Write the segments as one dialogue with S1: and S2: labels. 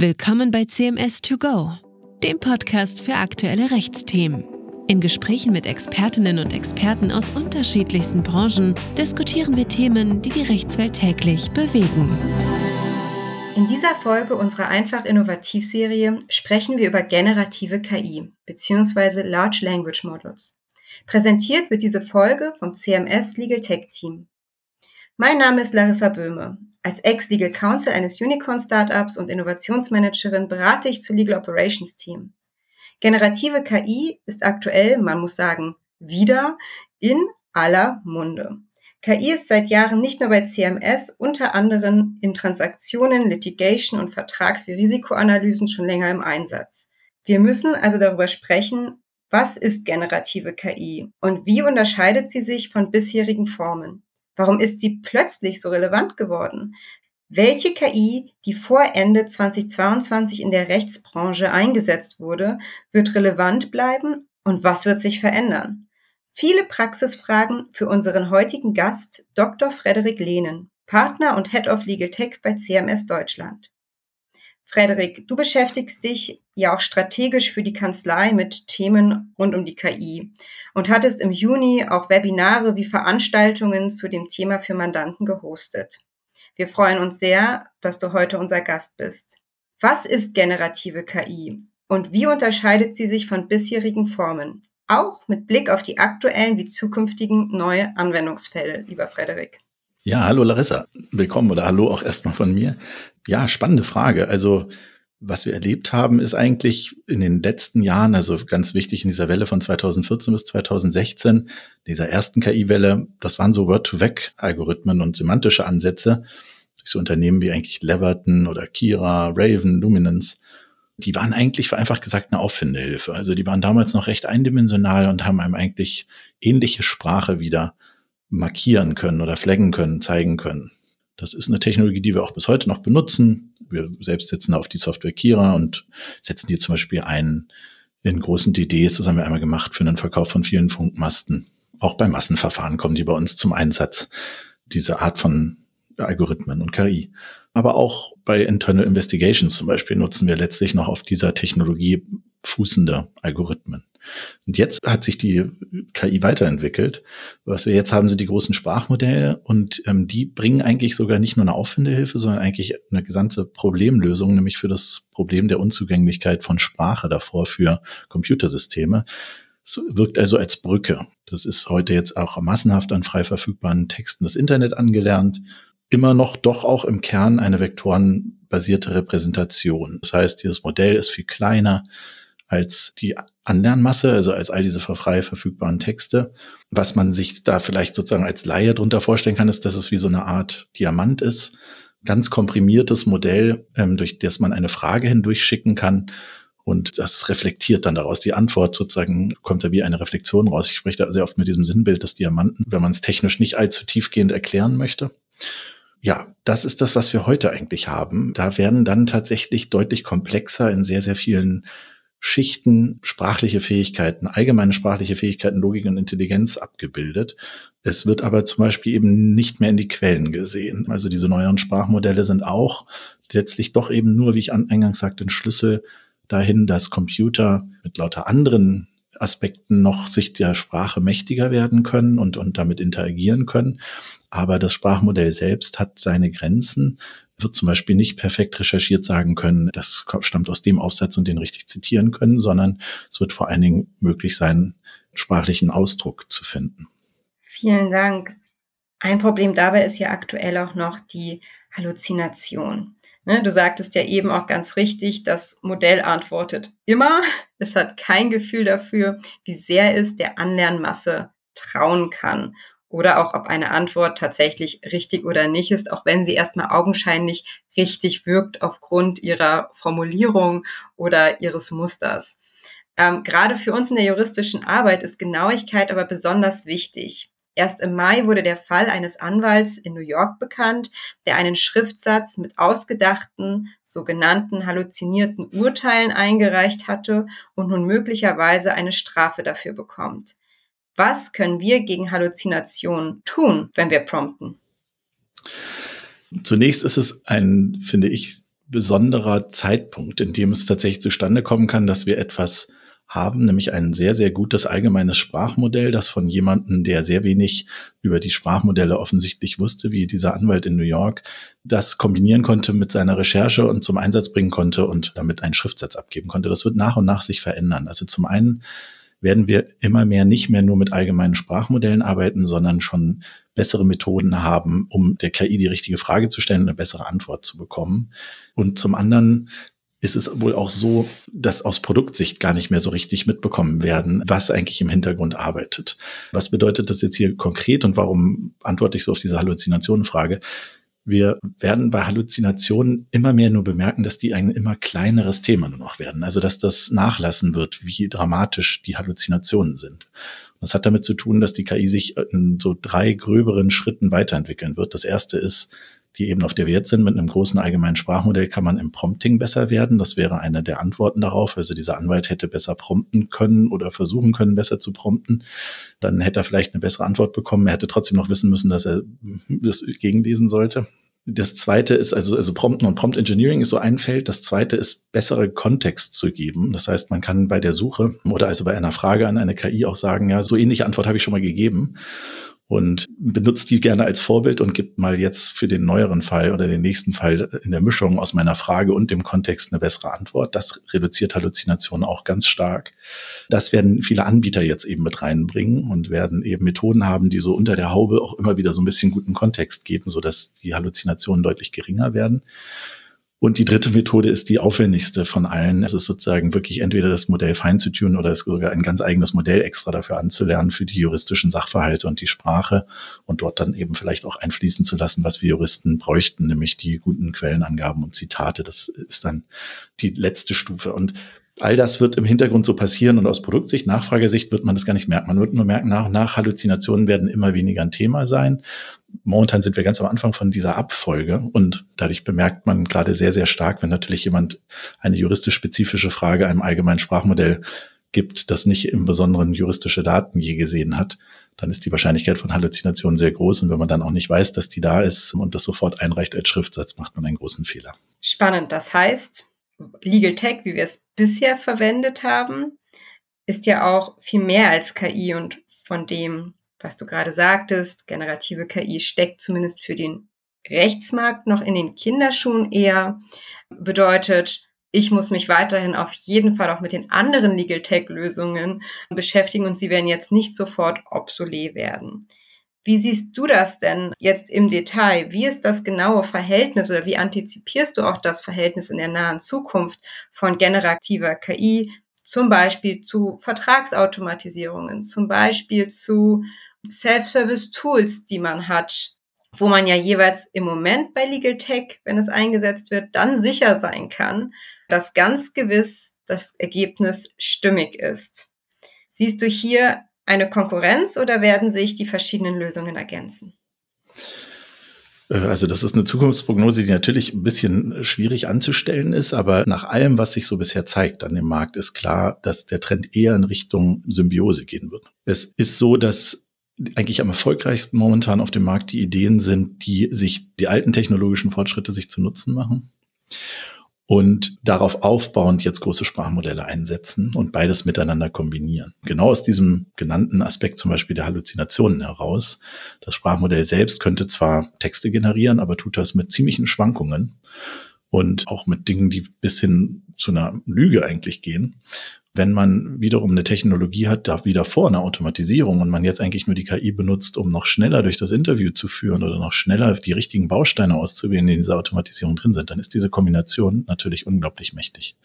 S1: Willkommen bei CMS 2 Go, dem Podcast für aktuelle Rechtsthemen. In Gesprächen mit Expertinnen und Experten aus unterschiedlichsten Branchen diskutieren wir Themen, die die Rechtswelt täglich bewegen.
S2: In dieser Folge unserer Einfach Innovativ-Serie sprechen wir über generative KI bzw. Large Language Models. Präsentiert wird diese Folge vom CMS Legal Tech Team. Mein Name ist Larissa Böhme. Als Ex-Legal Counsel eines Unicorn-Startups und Innovationsmanagerin berate ich zu Legal Operations Team. Generative KI ist aktuell, man muss sagen, wieder in aller Munde. KI ist seit Jahren nicht nur bei CMS, unter anderem in Transaktionen, Litigation und Vertrags- wie Risikoanalysen schon länger im Einsatz. Wir müssen also darüber sprechen, was ist generative KI und wie unterscheidet sie sich von bisherigen Formen? Warum ist sie plötzlich so relevant geworden? Welche KI, die vor Ende 2022 in der Rechtsbranche eingesetzt wurde, wird relevant bleiben und was wird sich verändern? Viele Praxisfragen für unseren heutigen Gast, Dr. Frederik Lehnen, Partner und Head of Legal Tech bei CMS Deutschland. Frederik, du beschäftigst dich ja auch strategisch für die Kanzlei mit Themen rund um die KI und hattest im Juni auch Webinare wie Veranstaltungen zu dem Thema für Mandanten gehostet. Wir freuen uns sehr, dass du heute unser Gast bist. Was ist generative KI und wie unterscheidet sie sich von bisherigen Formen? auch mit Blick auf die aktuellen wie zukünftigen neue Anwendungsfälle, lieber Frederik.
S3: Ja, hallo Larissa. Willkommen oder hallo auch erstmal von mir. Ja, spannende Frage. Also, was wir erlebt haben, ist eigentlich in den letzten Jahren, also ganz wichtig in dieser Welle von 2014 bis 2016, dieser ersten KI-Welle, das waren so Word-to-Vec-Algorithmen und semantische Ansätze so Unternehmen wie eigentlich Leverton oder Kira, Raven, Luminance die waren eigentlich vereinfacht gesagt eine Auffindehilfe. Also die waren damals noch recht eindimensional und haben einem eigentlich ähnliche Sprache wieder markieren können oder flaggen können, zeigen können. Das ist eine Technologie, die wir auch bis heute noch benutzen. Wir selbst setzen auf die Software Kira und setzen die zum Beispiel ein in großen DDs. Das haben wir einmal gemacht für den Verkauf von vielen Funkmasten. Auch bei Massenverfahren kommen die bei uns zum Einsatz. Diese Art von Algorithmen und KI. Aber auch bei Internal Investigations zum Beispiel nutzen wir letztlich noch auf dieser Technologie fußende Algorithmen. Und jetzt hat sich die KI weiterentwickelt. Was wir jetzt haben, sind die großen Sprachmodelle und ähm, die bringen eigentlich sogar nicht nur eine Auffindehilfe, sondern eigentlich eine gesamte Problemlösung, nämlich für das Problem der Unzugänglichkeit von Sprache davor für Computersysteme. Es wirkt also als Brücke. Das ist heute jetzt auch massenhaft an frei verfügbaren Texten des Internet angelernt immer noch doch auch im Kern eine vektorenbasierte Repräsentation. Das heißt, dieses Modell ist viel kleiner als die Anlernmasse, also als all diese frei verfügbaren Texte. Was man sich da vielleicht sozusagen als Laie drunter vorstellen kann, ist, dass es wie so eine Art Diamant ist. Ganz komprimiertes Modell, ähm, durch das man eine Frage hindurch schicken kann. Und das reflektiert dann daraus. Die Antwort sozusagen kommt da wie eine Reflexion raus. Ich spreche da sehr oft mit diesem Sinnbild des Diamanten, wenn man es technisch nicht allzu tiefgehend erklären möchte. Ja, das ist das, was wir heute eigentlich haben. Da werden dann tatsächlich deutlich komplexer in sehr, sehr vielen Schichten sprachliche Fähigkeiten, allgemeine sprachliche Fähigkeiten, Logik und Intelligenz abgebildet. Es wird aber zum Beispiel eben nicht mehr in die Quellen gesehen. Also diese neueren Sprachmodelle sind auch letztlich doch eben nur, wie ich eingangs sagte, ein Schlüssel dahin, dass Computer mit lauter anderen Aspekten noch sich der Sprache mächtiger werden können und, und damit interagieren können. Aber das Sprachmodell selbst hat seine Grenzen, wird zum Beispiel nicht perfekt recherchiert sagen können, das stammt aus dem Aufsatz und den richtig zitieren können, sondern es wird vor allen Dingen möglich sein, sprachlichen Ausdruck zu finden.
S2: Vielen Dank. Ein Problem dabei ist ja aktuell auch noch die Halluzination. Ne, du sagtest ja eben auch ganz richtig, das Modell antwortet immer. Es hat kein Gefühl dafür, wie sehr es der Anlernmasse trauen kann. Oder auch, ob eine Antwort tatsächlich richtig oder nicht ist, auch wenn sie erstmal augenscheinlich richtig wirkt aufgrund ihrer Formulierung oder ihres Musters. Ähm, gerade für uns in der juristischen Arbeit ist Genauigkeit aber besonders wichtig. Erst im Mai wurde der Fall eines Anwalts in New York bekannt, der einen Schriftsatz mit ausgedachten, sogenannten halluzinierten Urteilen eingereicht hatte und nun möglicherweise eine Strafe dafür bekommt. Was können wir gegen Halluzinationen tun, wenn wir prompten?
S3: Zunächst ist es ein, finde ich, besonderer Zeitpunkt, in dem es tatsächlich zustande kommen kann, dass wir etwas haben, nämlich ein sehr, sehr gutes allgemeines Sprachmodell, das von jemandem, der sehr wenig über die Sprachmodelle offensichtlich wusste, wie dieser Anwalt in New York, das kombinieren konnte mit seiner Recherche und zum Einsatz bringen konnte und damit einen Schriftsatz abgeben konnte. Das wird nach und nach sich verändern. Also zum einen werden wir immer mehr nicht mehr nur mit allgemeinen Sprachmodellen arbeiten, sondern schon bessere Methoden haben, um der KI die richtige Frage zu stellen und eine bessere Antwort zu bekommen. Und zum anderen ist es wohl auch so, dass aus Produktsicht gar nicht mehr so richtig mitbekommen werden, was eigentlich im Hintergrund arbeitet. Was bedeutet das jetzt hier konkret und warum antworte ich so auf diese Halluzinationenfrage? Wir werden bei Halluzinationen immer mehr nur bemerken, dass die ein immer kleineres Thema nur noch werden. Also dass das nachlassen wird, wie dramatisch die Halluzinationen sind. Das hat damit zu tun, dass die KI sich in so drei gröberen Schritten weiterentwickeln wird. Das erste ist, die Ebene, auf der jetzt sind, mit einem großen allgemeinen Sprachmodell kann man im Prompting besser werden. Das wäre eine der Antworten darauf. Also dieser Anwalt hätte besser prompten können oder versuchen können, besser zu prompten. Dann hätte er vielleicht eine bessere Antwort bekommen. Er hätte trotzdem noch wissen müssen, dass er das gegenlesen sollte. Das zweite ist also, also Prompten und Prompt Engineering ist so ein Feld. Das zweite ist, bessere Kontext zu geben. Das heißt, man kann bei der Suche oder also bei einer Frage an eine KI auch sagen, ja, so ähnliche Antwort habe ich schon mal gegeben und benutzt die gerne als Vorbild und gibt mal jetzt für den neueren Fall oder den nächsten Fall in der Mischung aus meiner Frage und dem Kontext eine bessere Antwort. Das reduziert Halluzinationen auch ganz stark. Das werden viele Anbieter jetzt eben mit reinbringen und werden eben Methoden haben, die so unter der Haube auch immer wieder so ein bisschen guten Kontext geben, sodass die Halluzinationen deutlich geringer werden. Und die dritte Methode ist die aufwendigste von allen. Es ist sozusagen wirklich entweder das Modell fein zu tun oder es sogar ein ganz eigenes Modell extra dafür anzulernen für die juristischen Sachverhalte und die Sprache und dort dann eben vielleicht auch einfließen zu lassen, was wir Juristen bräuchten, nämlich die guten Quellenangaben und Zitate. Das ist dann die letzte Stufe. Und All das wird im Hintergrund so passieren und aus Produktsicht, Nachfragesicht wird man das gar nicht merken. Man wird nur merken, nach und nach Halluzinationen werden immer weniger ein Thema sein. Momentan sind wir ganz am Anfang von dieser Abfolge und dadurch bemerkt man gerade sehr, sehr stark, wenn natürlich jemand eine juristisch spezifische Frage einem allgemeinen Sprachmodell gibt, das nicht im Besonderen juristische Daten je gesehen hat, dann ist die Wahrscheinlichkeit von Halluzinationen sehr groß. Und wenn man dann auch nicht weiß, dass die da ist und das sofort einreicht als Schriftsatz, macht man einen großen Fehler.
S2: Spannend. Das heißt, Legal Tech, wie wir es bisher verwendet haben, ist ja auch viel mehr als KI und von dem, was du gerade sagtest, generative KI steckt zumindest für den Rechtsmarkt noch in den Kinderschuhen eher, bedeutet, ich muss mich weiterhin auf jeden Fall auch mit den anderen Legal Tech Lösungen beschäftigen und sie werden jetzt nicht sofort obsolet werden. Wie siehst du das denn jetzt im Detail? Wie ist das genaue Verhältnis oder wie antizipierst du auch das Verhältnis in der nahen Zukunft von generativer KI, zum Beispiel zu Vertragsautomatisierungen, zum Beispiel zu Self-Service-Tools, die man hat, wo man ja jeweils im Moment bei Legal Tech, wenn es eingesetzt wird, dann sicher sein kann, dass ganz gewiss das Ergebnis stimmig ist. Siehst du hier eine Konkurrenz oder werden sich die verschiedenen Lösungen ergänzen?
S3: Äh, also das ist eine Zukunftsprognose, die natürlich ein bisschen schwierig anzustellen ist, aber nach allem, was sich so bisher zeigt an dem Markt, ist klar, dass der Trend eher in Richtung Symbiose gehen wird. Es ist so, dass eigentlich am erfolgreichsten momentan auf dem Markt die Ideen sind, die sich die alten technologischen Fortschritte sich zu Nutzen machen und darauf aufbauend jetzt große Sprachmodelle einsetzen und beides miteinander kombinieren. Genau aus diesem genannten Aspekt zum Beispiel der Halluzinationen heraus. Das Sprachmodell selbst könnte zwar Texte generieren, aber tut das mit ziemlichen Schwankungen und auch mit Dingen, die bis hin zu einer Lüge eigentlich gehen wenn man wiederum eine Technologie hat, da wieder vor eine Automatisierung und man jetzt eigentlich nur die KI benutzt, um noch schneller durch das Interview zu führen oder noch schneller die richtigen Bausteine auszuwählen, die in dieser Automatisierung drin sind, dann ist diese Kombination natürlich unglaublich mächtig.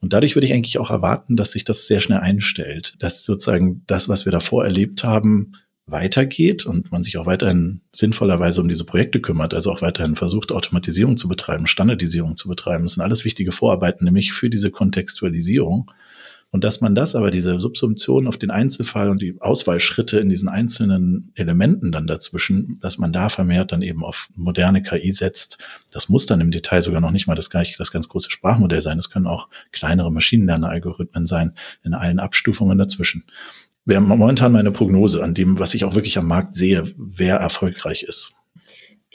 S3: Und dadurch würde ich eigentlich auch erwarten, dass sich das sehr schnell einstellt, dass sozusagen das, was wir davor erlebt haben, weitergeht und man sich auch weiterhin sinnvollerweise um diese Projekte kümmert, also auch weiterhin versucht, Automatisierung zu betreiben, Standardisierung zu betreiben. Das sind alles wichtige Vorarbeiten, nämlich für diese Kontextualisierung. Und dass man das aber, diese Subsumption auf den Einzelfall und die Auswahlschritte in diesen einzelnen Elementen dann dazwischen, dass man da vermehrt dann eben auf moderne KI setzt. Das muss dann im Detail sogar noch nicht mal das, das ganz große Sprachmodell sein. Das können auch kleinere Maschinenlerner-Algorithmen sein, in allen Abstufungen dazwischen. Wäre momentan meine Prognose an dem, was ich auch wirklich am Markt sehe, wer erfolgreich ist.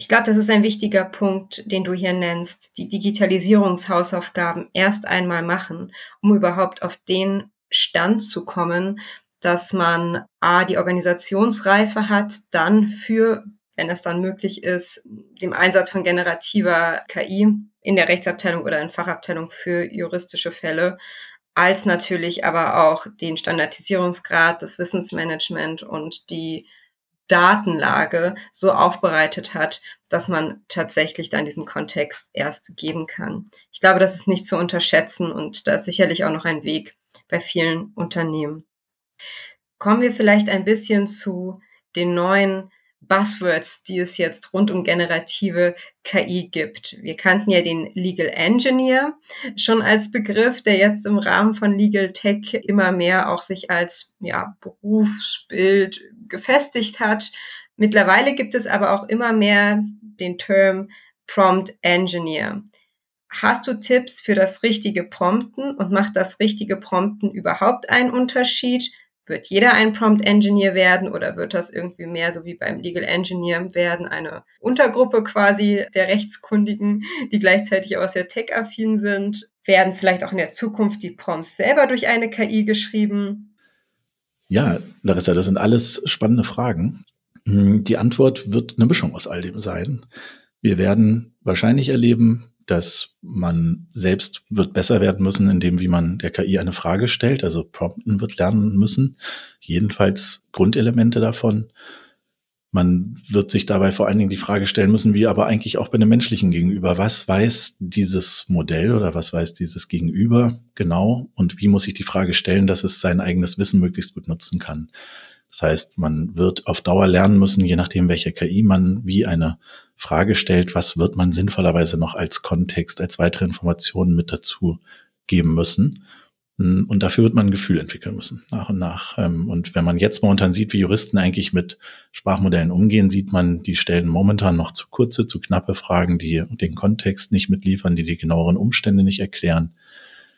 S2: Ich glaube, das ist ein wichtiger Punkt, den du hier nennst. Die Digitalisierungshausaufgaben erst einmal machen, um überhaupt auf den Stand zu kommen, dass man A, die Organisationsreife hat, dann für, wenn es dann möglich ist, dem Einsatz von generativer KI in der Rechtsabteilung oder in Fachabteilung für juristische Fälle, als natürlich aber auch den Standardisierungsgrad, das Wissensmanagement und die Datenlage so aufbereitet hat, dass man tatsächlich dann diesen Kontext erst geben kann. Ich glaube, das ist nicht zu unterschätzen und da ist sicherlich auch noch ein Weg bei vielen Unternehmen. Kommen wir vielleicht ein bisschen zu den neuen Buzzwords, die es jetzt rund um generative KI gibt. Wir kannten ja den Legal Engineer schon als Begriff, der jetzt im Rahmen von Legal Tech immer mehr auch sich als ja, Berufsbild gefestigt hat. Mittlerweile gibt es aber auch immer mehr den Term Prompt Engineer. Hast du Tipps für das richtige Prompten und macht das richtige Prompten überhaupt einen Unterschied? Wird jeder ein Prompt Engineer werden oder wird das irgendwie mehr so wie beim Legal Engineer werden, eine Untergruppe quasi der Rechtskundigen, die gleichzeitig auch sehr tech-affin sind? Werden vielleicht auch in der Zukunft die Prompts selber durch eine KI geschrieben?
S3: Ja, Larissa, das sind alles spannende Fragen. Hm, die Antwort wird eine Mischung aus all dem sein. Wir werden wahrscheinlich erleben, dass man selbst wird besser werden müssen, indem wie man der KI eine Frage stellt, also prompten wird lernen müssen, jedenfalls Grundelemente davon. Man wird sich dabei vor allen Dingen die Frage stellen müssen, wie aber eigentlich auch bei einem menschlichen Gegenüber, was weiß dieses Modell oder was weiß dieses Gegenüber genau und wie muss ich die Frage stellen, dass es sein eigenes Wissen möglichst gut nutzen kann. Das heißt, man wird auf Dauer lernen müssen, je nachdem, welche KI man wie eine Frage stellt, was wird man sinnvollerweise noch als Kontext, als weitere Informationen mit dazu geben müssen. Und dafür wird man ein Gefühl entwickeln müssen, nach und nach. Ähm, und wenn man jetzt momentan sieht, wie Juristen eigentlich mit Sprachmodellen umgehen, sieht man, die stellen momentan noch zu kurze, zu knappe Fragen, die den Kontext nicht mitliefern, die die genaueren Umstände nicht erklären.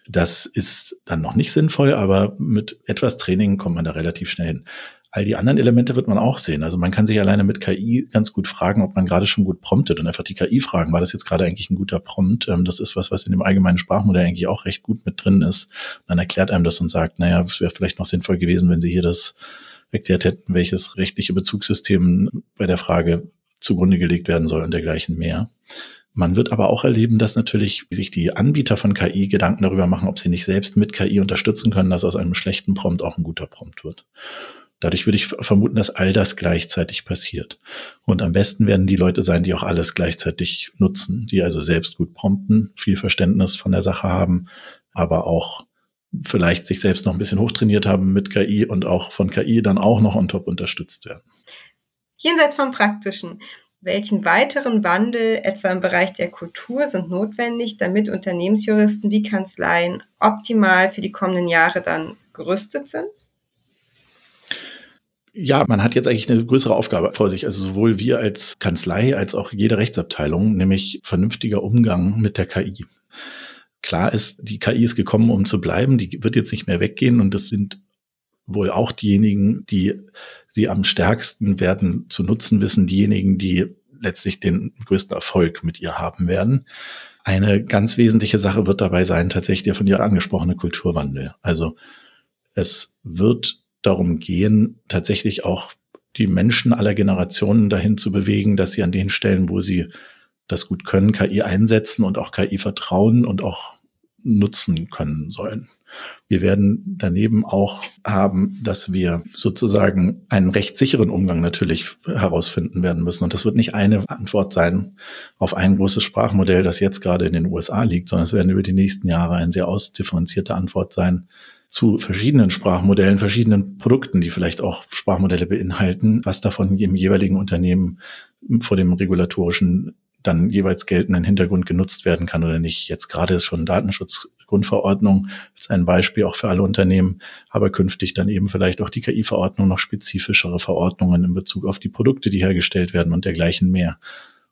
S3: Das ist dann noch nicht sinnvoll, aber mit etwas Training kommt man da relativ schnell hin. All die anderen Elemente wird man auch sehen. Also man kann sich alleine mit KI ganz gut fragen, ob man gerade schon gut promptet und einfach die KI fragen, war das jetzt gerade eigentlich ein guter Prompt? Ähm, das ist was, was in dem allgemeinen Sprachmodell eigentlich auch recht gut mit drin ist. Und dann erklärt einem das und sagt, naja, es wäre vielleicht noch sinnvoll gewesen, wenn Sie hier das erklärt hätten, welches rechtliche Bezugssystem bei der Frage zugrunde gelegt werden soll und dergleichen mehr. Man wird aber auch erleben, dass natürlich sich die Anbieter von KI Gedanken darüber machen, ob sie nicht selbst mit KI unterstützen können, dass aus einem schlechten Prompt auch ein guter Prompt wird. Dadurch würde ich vermuten, dass all das gleichzeitig passiert. Und am besten werden die Leute sein, die auch alles gleichzeitig nutzen, die also selbst gut prompten, viel Verständnis von der Sache haben, aber auch vielleicht sich selbst noch ein bisschen hochtrainiert haben mit KI und auch von KI dann auch noch on top unterstützt werden.
S2: Jenseits vom Praktischen. Welchen weiteren Wandel etwa im Bereich der Kultur sind notwendig, damit Unternehmensjuristen wie Kanzleien optimal für die kommenden Jahre dann gerüstet sind?
S3: Ja, man hat jetzt eigentlich eine größere Aufgabe vor sich. Also sowohl wir als Kanzlei als auch jede Rechtsabteilung, nämlich vernünftiger Umgang mit der KI. Klar ist, die KI ist gekommen, um zu bleiben. Die wird jetzt nicht mehr weggehen und das sind wohl auch diejenigen, die sie am stärksten werden zu nutzen wissen, diejenigen, die letztlich den größten Erfolg mit ihr haben werden. Eine ganz wesentliche Sache wird dabei sein, tatsächlich der von dir angesprochene Kulturwandel. Also es wird darum gehen, tatsächlich auch die Menschen aller Generationen dahin zu bewegen, dass sie an den Stellen, wo sie das gut können, KI einsetzen und auch KI vertrauen und auch nutzen können sollen. Wir werden daneben auch haben, dass wir sozusagen einen rechtssicheren Umgang natürlich herausfinden werden müssen. Und das wird nicht eine Antwort sein auf ein großes Sprachmodell, das jetzt gerade in den USA liegt, sondern es werden über die nächsten Jahre eine sehr ausdifferenzierte Antwort sein zu verschiedenen Sprachmodellen, verschiedenen Produkten, die vielleicht auch Sprachmodelle beinhalten, was davon im jeweiligen Unternehmen vor dem regulatorischen dann jeweils geltenden Hintergrund genutzt werden kann oder nicht. Jetzt gerade ist schon Datenschutzgrundverordnung ist ein Beispiel auch für alle Unternehmen, aber künftig dann eben vielleicht auch die KI-Verordnung noch spezifischere Verordnungen in Bezug auf die Produkte, die hergestellt werden und dergleichen mehr.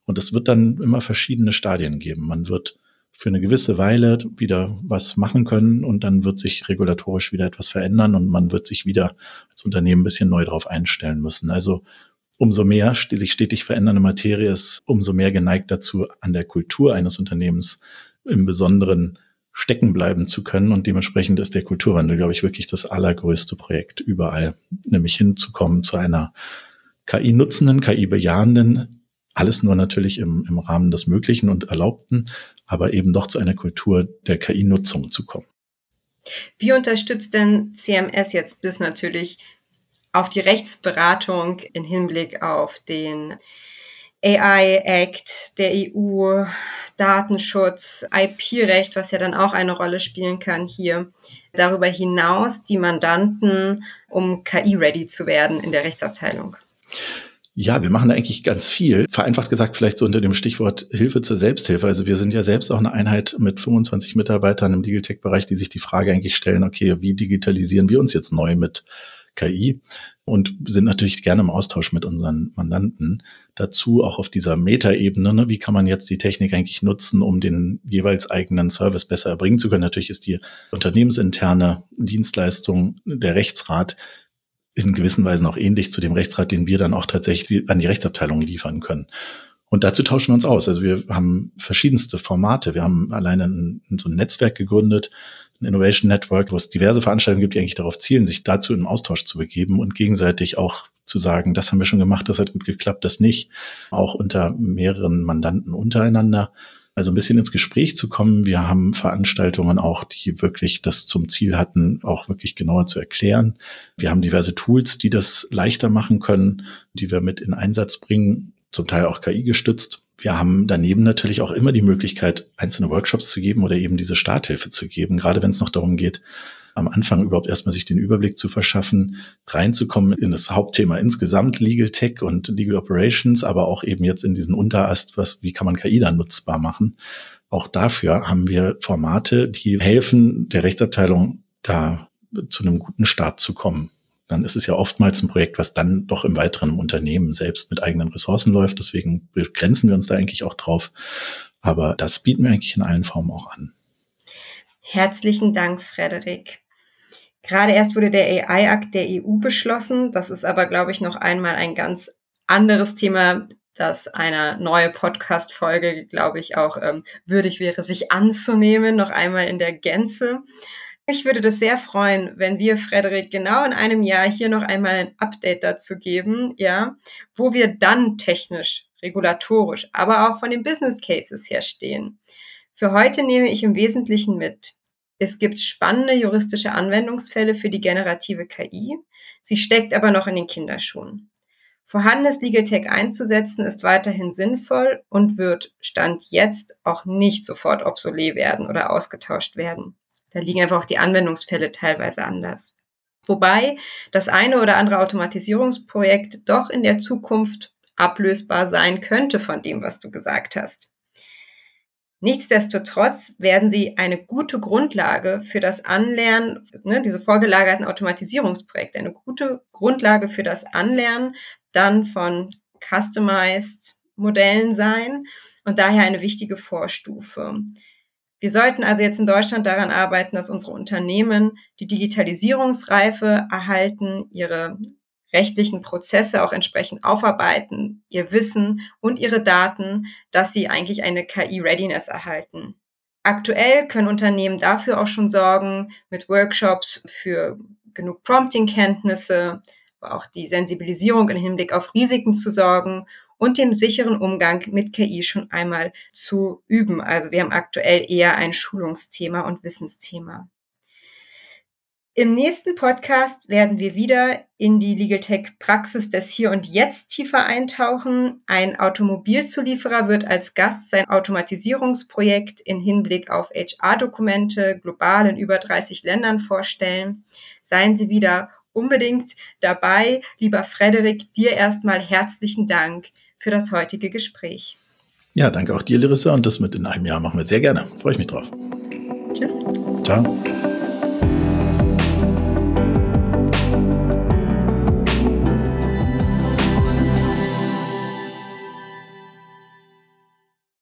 S3: Und es wird dann immer verschiedene Stadien geben. Man wird für eine gewisse Weile wieder was machen können und dann wird sich regulatorisch wieder etwas verändern und man wird sich wieder als Unternehmen ein bisschen neu darauf einstellen müssen. Also umso mehr die sich stetig verändernde Materie ist, umso mehr geneigt dazu, an der Kultur eines Unternehmens im Besonderen stecken bleiben zu können. Und dementsprechend ist der Kulturwandel, glaube ich, wirklich das allergrößte Projekt überall, nämlich hinzukommen zu einer KI-nutzenden, KI-bejahenden, alles nur natürlich im, im Rahmen des Möglichen und Erlaubten, aber eben doch zu einer Kultur der KI-Nutzung zu kommen.
S2: Wie unterstützt denn CMS jetzt bis natürlich auf die Rechtsberatung in Hinblick auf den AI Act der EU, Datenschutz, IP-Recht, was ja dann auch eine Rolle spielen kann hier. Darüber hinaus die Mandanten, um KI-ready zu werden in der Rechtsabteilung.
S3: Ja, wir machen da eigentlich ganz viel. Vereinfacht gesagt, vielleicht so unter dem Stichwort Hilfe zur Selbsthilfe. Also wir sind ja selbst auch eine Einheit mit 25 Mitarbeitern im Legal Tech-Bereich, die sich die Frage eigentlich stellen, okay, wie digitalisieren wir uns jetzt neu mit KI? und sind natürlich gerne im Austausch mit unseren Mandanten. Dazu auch auf dieser Metaebene, ne, wie kann man jetzt die Technik eigentlich nutzen, um den jeweils eigenen Service besser erbringen zu können. Natürlich ist die unternehmensinterne Dienstleistung der Rechtsrat in gewissen Weisen auch ähnlich zu dem Rechtsrat, den wir dann auch tatsächlich an die Rechtsabteilung liefern können. Und dazu tauschen wir uns aus. Also wir haben verschiedenste Formate. Wir haben alleine ein, so ein Netzwerk gegründet, ein Innovation Network, wo es diverse Veranstaltungen gibt, die eigentlich darauf zielen, sich dazu im Austausch zu begeben und gegenseitig auch zu sagen, das haben wir schon gemacht, das hat gut geklappt, das nicht. Auch unter mehreren Mandanten untereinander. Also ein bisschen ins Gespräch zu kommen. Wir haben Veranstaltungen auch, die wirklich das zum Ziel hatten, auch wirklich genauer zu erklären. Wir haben diverse Tools, die das leichter machen können, die wir mit in Einsatz bringen, zum Teil auch KI gestützt. Wir haben daneben natürlich auch immer die Möglichkeit, einzelne Workshops zu geben oder eben diese Starthilfe zu geben, gerade wenn es noch darum geht, am Anfang überhaupt erstmal sich den Überblick zu verschaffen, reinzukommen in das Hauptthema insgesamt Legal Tech und Legal Operations, aber auch eben jetzt in diesen Unterast, was, wie kann man KI dann nutzbar machen. Auch dafür haben wir Formate, die helfen, der Rechtsabteilung da zu einem guten Start zu kommen dann ist es ja oftmals ein Projekt, was dann doch im weiteren Unternehmen selbst mit eigenen Ressourcen läuft. Deswegen begrenzen wir uns da eigentlich auch drauf. Aber das bieten wir eigentlich in allen Formen auch an.
S2: Herzlichen Dank, Frederik. Gerade erst wurde der AI-Akt der EU beschlossen. Das ist aber, glaube ich, noch einmal ein ganz anderes Thema, das eine neue Podcast-Folge, glaube ich, auch ähm, würdig wäre, sich anzunehmen, noch einmal in der Gänze. Ich würde das sehr freuen, wenn wir, Frederik, genau in einem Jahr hier noch einmal ein Update dazu geben, ja, wo wir dann technisch, regulatorisch, aber auch von den Business Cases her stehen. Für heute nehme ich im Wesentlichen mit. Es gibt spannende juristische Anwendungsfälle für die generative KI. Sie steckt aber noch in den Kinderschuhen. Vorhandenes Legal Tech einzusetzen ist weiterhin sinnvoll und wird Stand jetzt auch nicht sofort obsolet werden oder ausgetauscht werden. Da liegen einfach auch die Anwendungsfälle teilweise anders. Wobei das eine oder andere Automatisierungsprojekt doch in der Zukunft ablösbar sein könnte von dem, was du gesagt hast. Nichtsdestotrotz werden sie eine gute Grundlage für das Anlernen, ne, diese vorgelagerten Automatisierungsprojekte, eine gute Grundlage für das Anlernen dann von customized Modellen sein und daher eine wichtige Vorstufe. Wir sollten also jetzt in Deutschland daran arbeiten, dass unsere Unternehmen die Digitalisierungsreife erhalten, ihre rechtlichen Prozesse auch entsprechend aufarbeiten, ihr Wissen und ihre Daten, dass sie eigentlich eine KI-Readiness erhalten. Aktuell können Unternehmen dafür auch schon sorgen mit Workshops für genug Prompting-Kenntnisse, auch die Sensibilisierung im Hinblick auf Risiken zu sorgen und den sicheren Umgang mit KI schon einmal zu üben. Also wir haben aktuell eher ein Schulungsthema und Wissensthema. Im nächsten Podcast werden wir wieder in die Legal Tech Praxis des Hier und Jetzt tiefer eintauchen. Ein Automobilzulieferer wird als Gast sein Automatisierungsprojekt in Hinblick auf HR-Dokumente global in über 30 Ländern vorstellen. Seien Sie wieder unbedingt dabei. Lieber Frederik, dir erstmal herzlichen Dank für das heutige Gespräch.
S3: Ja, danke auch dir, Larissa. Und das mit in einem Jahr machen wir sehr gerne. Freue ich mich drauf.
S2: Tschüss.
S3: Ciao.